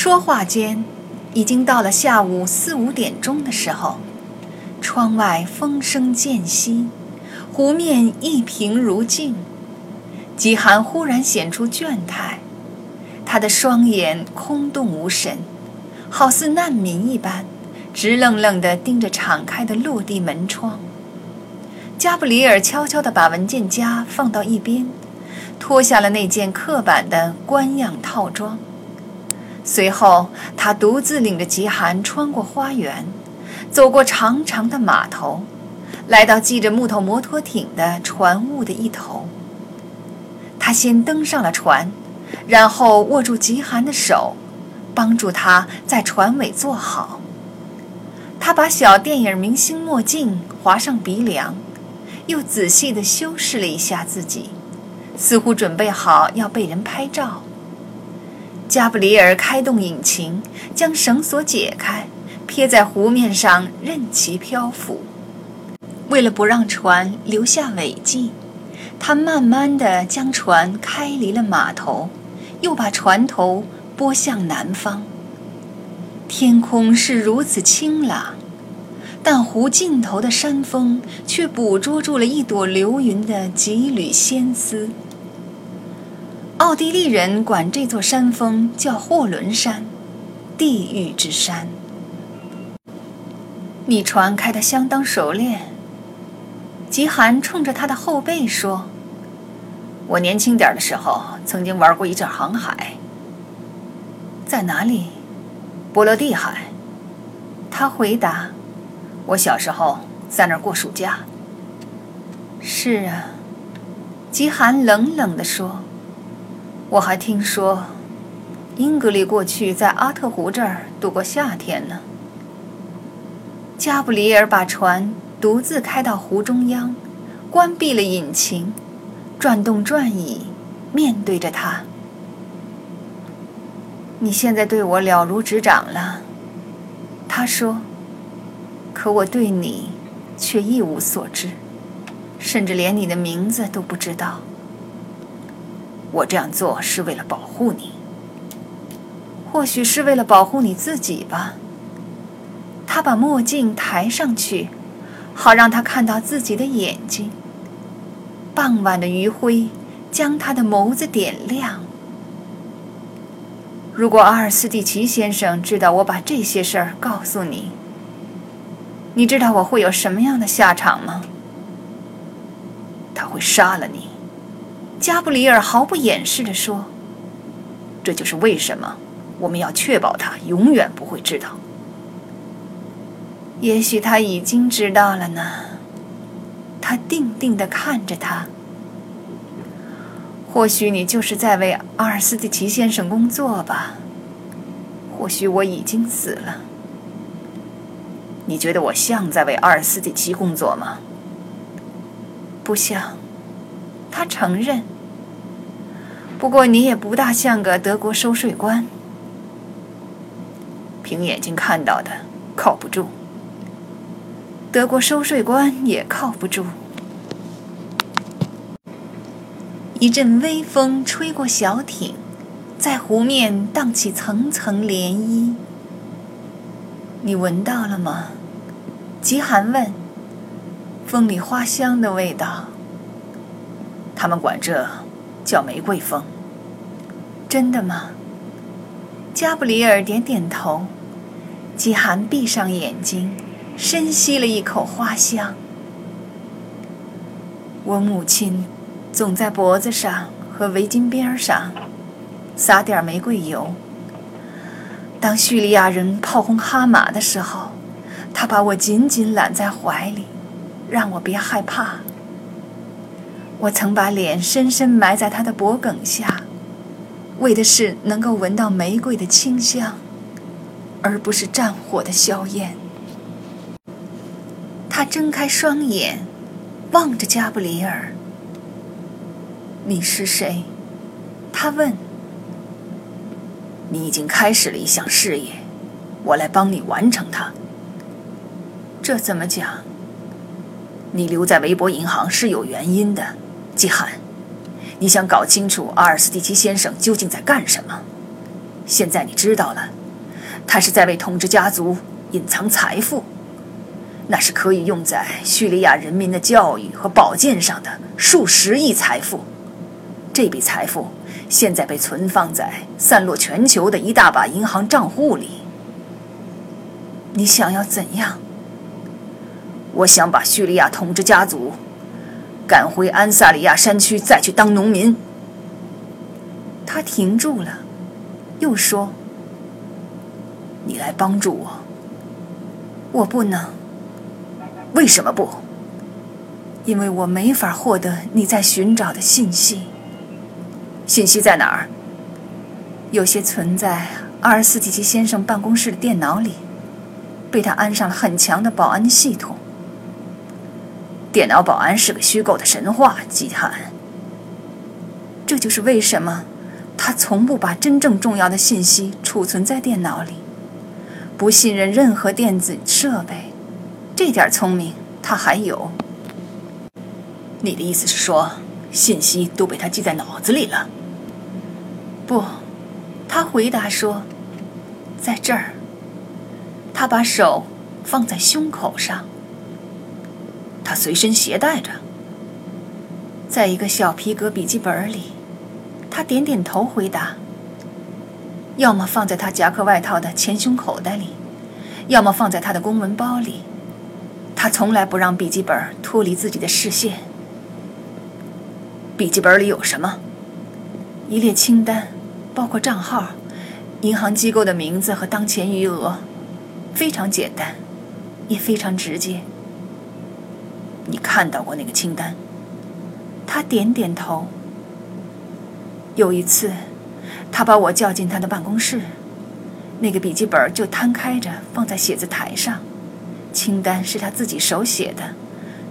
说话间，已经到了下午四五点钟的时候。窗外风声渐息，湖面一平如镜。极寒忽然显出倦态，他的双眼空洞无神，好似难民一般，直愣愣地盯着敞开的落地门窗。加布里尔悄悄地把文件夹放到一边，脱下了那件刻板的官样套装。随后，他独自领着极寒穿过花园，走过长长的码头，来到系着木头摩托艇的船坞的一头。他先登上了船，然后握住极寒的手，帮助他在船尾坐好。他把小电影明星墨镜划上鼻梁，又仔细地修饰了一下自己，似乎准备好要被人拍照。加布里尔开动引擎，将绳索解开，撇在湖面上任其漂浮。为了不让船留下尾迹。他慢慢地将船开离了码头，又把船头拨向南方。天空是如此清朗，但湖尽头的山峰却捕捉住了一朵流云的几缕仙丝。奥地利人管这座山峰叫霍伦山，地狱之山。你船开得相当熟练。极寒冲着他的后背说：“我年轻点的时候曾经玩过一阵航海。在哪里？波罗的海。”他回答：“我小时候在那儿过暑假。”是啊，极寒冷冷地说：“我还听说，英格丽过去在阿特湖这儿度过夏天呢。”加布里尔把船。独自开到湖中央，关闭了引擎，转动转椅，面对着他。你现在对我了如指掌了，他说。可我对你却一无所知，甚至连你的名字都不知道。我这样做是为了保护你，或许是为了保护你自己吧。他把墨镜抬上去。好让他看到自己的眼睛。傍晚的余晖将他的眸子点亮。如果阿尔斯蒂奇先生知道我把这些事儿告诉你，你知道我会有什么样的下场吗？他会杀了你。加布里尔毫不掩饰地说：“这就是为什么我们要确保他永远不会知道。”也许他已经知道了呢。他定定地看着他。或许你就是在为阿尔斯蒂奇先生工作吧。或许我已经死了。你觉得我像在为阿尔斯蒂奇工作吗？不像。他承认。不过你也不大像个德国收税官。凭眼睛看到的，靠不住。德国收税官也靠不住。一阵微风吹过小艇，在湖面荡起层层涟漪。你闻到了吗？极寒问。风里花香的味道。他们管这叫玫瑰风。真的吗？加布里尔点点头。极寒闭上眼睛。深吸了一口花香。我母亲总在脖子上和围巾边上撒点玫瑰油。当叙利亚人炮轰哈马的时候，她把我紧紧揽在怀里，让我别害怕。我曾把脸深深埋在他的脖颈下，为的是能够闻到玫瑰的清香，而不是战火的硝烟。他睁开双眼，望着加布里尔。“你是谁？”他问。“你已经开始了一项事业，我来帮你完成它。”这怎么讲？你留在维博银行是有原因的，季寒。你想搞清楚阿尔斯蒂奇先生究竟在干什么？现在你知道了，他是在为统治家族隐藏财富，那是可以用在叙利亚人民的教育和保健上的数十亿财富。这笔财富现在被存放在散落全球的一大把银行账户里。你想要怎样？我想把叙利亚统治家族赶回安萨里亚山区，再去当农民。他停住了。又说：“你来帮助我，我不能。为什么不？因为我没法获得你在寻找的信息。信息在哪儿？有些存在阿尔斯蒂奇先生办公室的电脑里，被他安上了很强的保安系统。电脑保安是个虚构的神话，基坦。这就是为什么。”他从不把真正重要的信息储存在电脑里，不信任任何电子设备。这点聪明他还有。你的意思是说，信息都被他记在脑子里了？不，他回答说，在这儿。他把手放在胸口上。他随身携带着，在一个小皮革笔记本里。他点点头，回答：“要么放在他夹克外套的前胸口袋里，要么放在他的公文包里。他从来不让笔记本脱离自己的视线。笔记本里有什么？一列清单，包括账号、银行机构的名字和当前余额，非常简单，也非常直接。你看到过那个清单？”他点点头。有一次，他把我叫进他的办公室，那个笔记本就摊开着放在写字台上，清单是他自己手写的，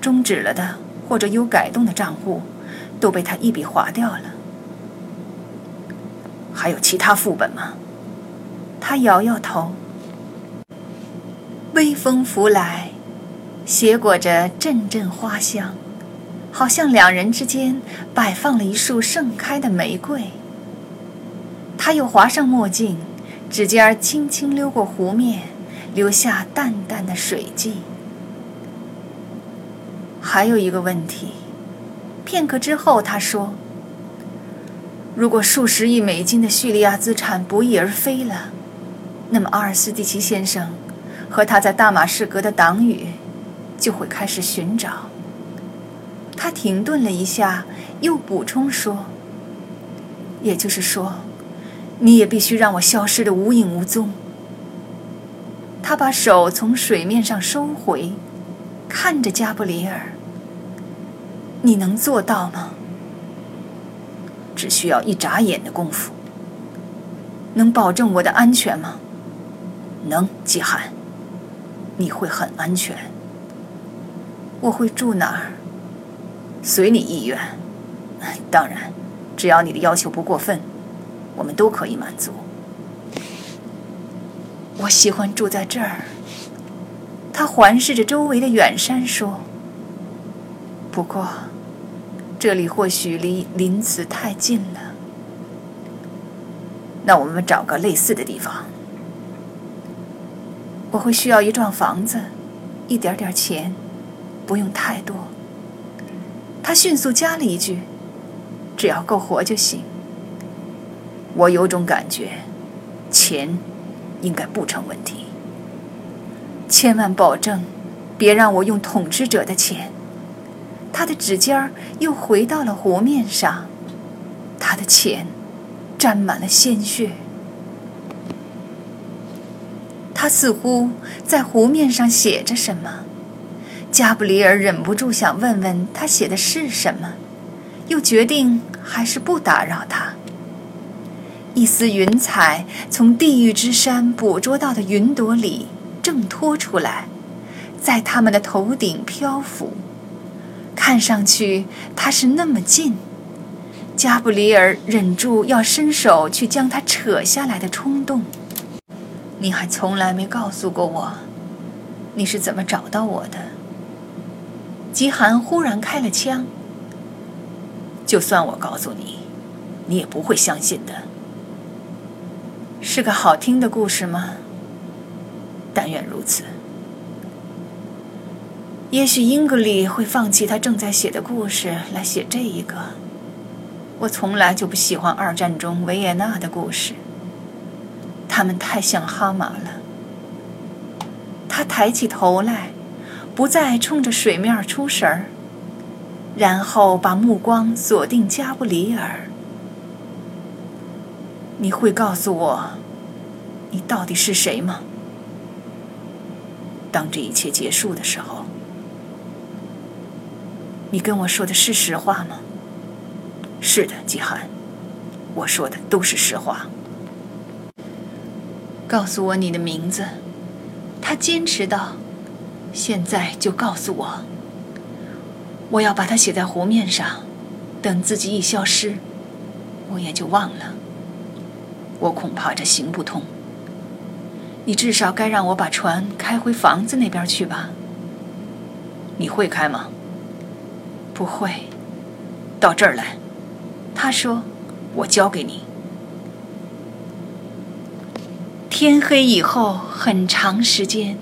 终止了的或者有改动的账户，都被他一笔划掉了。还有其他副本吗？他摇摇头。微风拂来，携裹着阵阵花香。好像两人之间摆放了一束盛开的玫瑰。他又划上墨镜，指尖轻轻溜过湖面，留下淡淡的水迹。还有一个问题，片刻之后他说：“如果数十亿美金的叙利亚资产不翼而飞了，那么阿尔斯蒂奇先生和他在大马士革的党羽就会开始寻找。”他停顿了一下，又补充说：“也就是说，你也必须让我消失的无影无踪。”他把手从水面上收回，看着加布里尔：“你能做到吗？只需要一眨眼的功夫。能保证我的安全吗？能，季寒。你会很安全。我会住哪儿？”随你意愿，当然，只要你的要求不过分，我们都可以满足。我喜欢住在这儿。他环视着周围的远山说：“不过，这里或许离林子太近了。那我们找个类似的地方。我会需要一幢房子，一点点钱，不用太多。”他迅速加了一句：“只要够活就行。”我有种感觉，钱应该不成问题。千万保证，别让我用统治者的钱。他的指尖儿又回到了湖面上，他的钱沾满了鲜血。他似乎在湖面上写着什么。加布里尔忍不住想问问他写的是什么，又决定还是不打扰他。一丝云彩从地狱之山捕捉到的云朵里挣脱出来，在他们的头顶漂浮，看上去它是那么近。加布里尔忍住要伸手去将它扯下来的冲动。你还从来没告诉过我，你是怎么找到我的？吉寒忽然开了枪。就算我告诉你，你也不会相信的。是个好听的故事吗？但愿如此。也许英格里会放弃他正在写的故事来写这一个。我从来就不喜欢二战中维也纳的故事，他们太像哈马了。他抬起头来，不再冲着水面出神儿，然后把目光锁定加布里尔。你会告诉我，你到底是谁吗？当这一切结束的时候。你跟我说的是实话吗？是的，季寒，我说的都是实话。告诉我你的名字。他坚持道：“现在就告诉我。我要把它写在湖面上，等自己一消失，我也就忘了。我恐怕这行不通。你至少该让我把船开回房子那边去吧。你会开吗？”不会，到这儿来。他说：“我交给你。”天黑以后很长时间，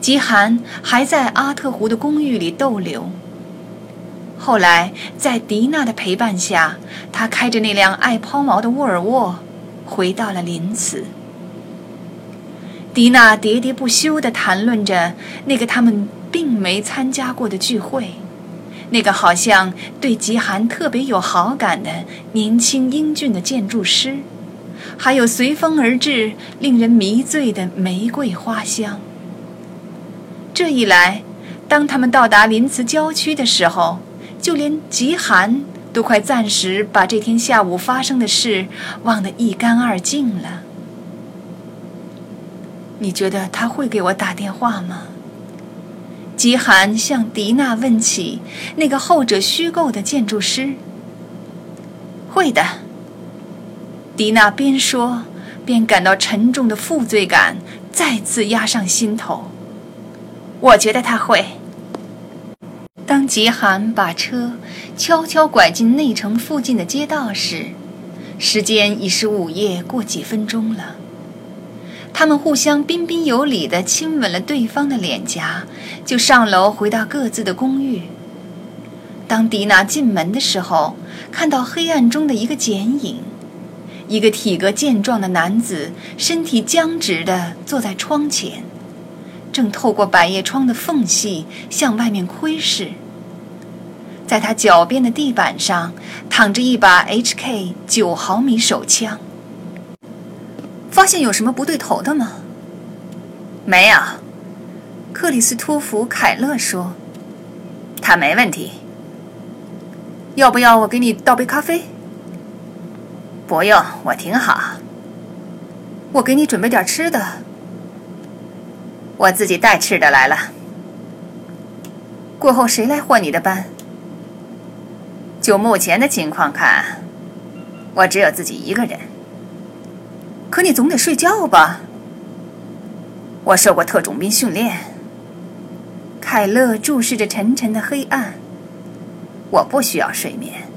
吉寒还在阿特湖的公寓里逗留。后来，在迪娜的陪伴下，他开着那辆爱抛锚的沃尔沃，回到了林茨。迪娜喋喋不休地谈论着那个他们并没参加过的聚会。那个好像对极寒特别有好感的年轻英俊的建筑师，还有随风而至、令人迷醉的玫瑰花香。这一来，当他们到达林茨郊区的时候，就连极寒都快暂时把这天下午发生的事忘得一干二净了。你觉得他会给我打电话吗？极寒向迪娜问起那个后者虚构的建筑师。会的。迪娜边说边感到沉重的负罪感再次压上心头。我觉得他会。当极寒把车悄悄拐进内城附近的街道时，时间已是午夜过几分钟了。他们互相彬彬有礼地亲吻了对方的脸颊，就上楼回到各自的公寓。当迪娜进门的时候，看到黑暗中的一个剪影，一个体格健壮的男子，身体僵直地坐在窗前，正透过百叶窗的缝隙向外面窥视。在他脚边的地板上躺着一把 HK 九毫米手枪。发现有什么不对头的吗？没有，克里斯托弗·凯勒说：“他没问题。要不要我给你倒杯咖啡？不用，我挺好。我给你准备点吃的。我自己带吃的来了。过后谁来换你的班？就目前的情况看，我只有自己一个人。”可你总得睡觉吧？我受过特种兵训练。凯勒注视着沉沉的黑暗。我不需要睡眠。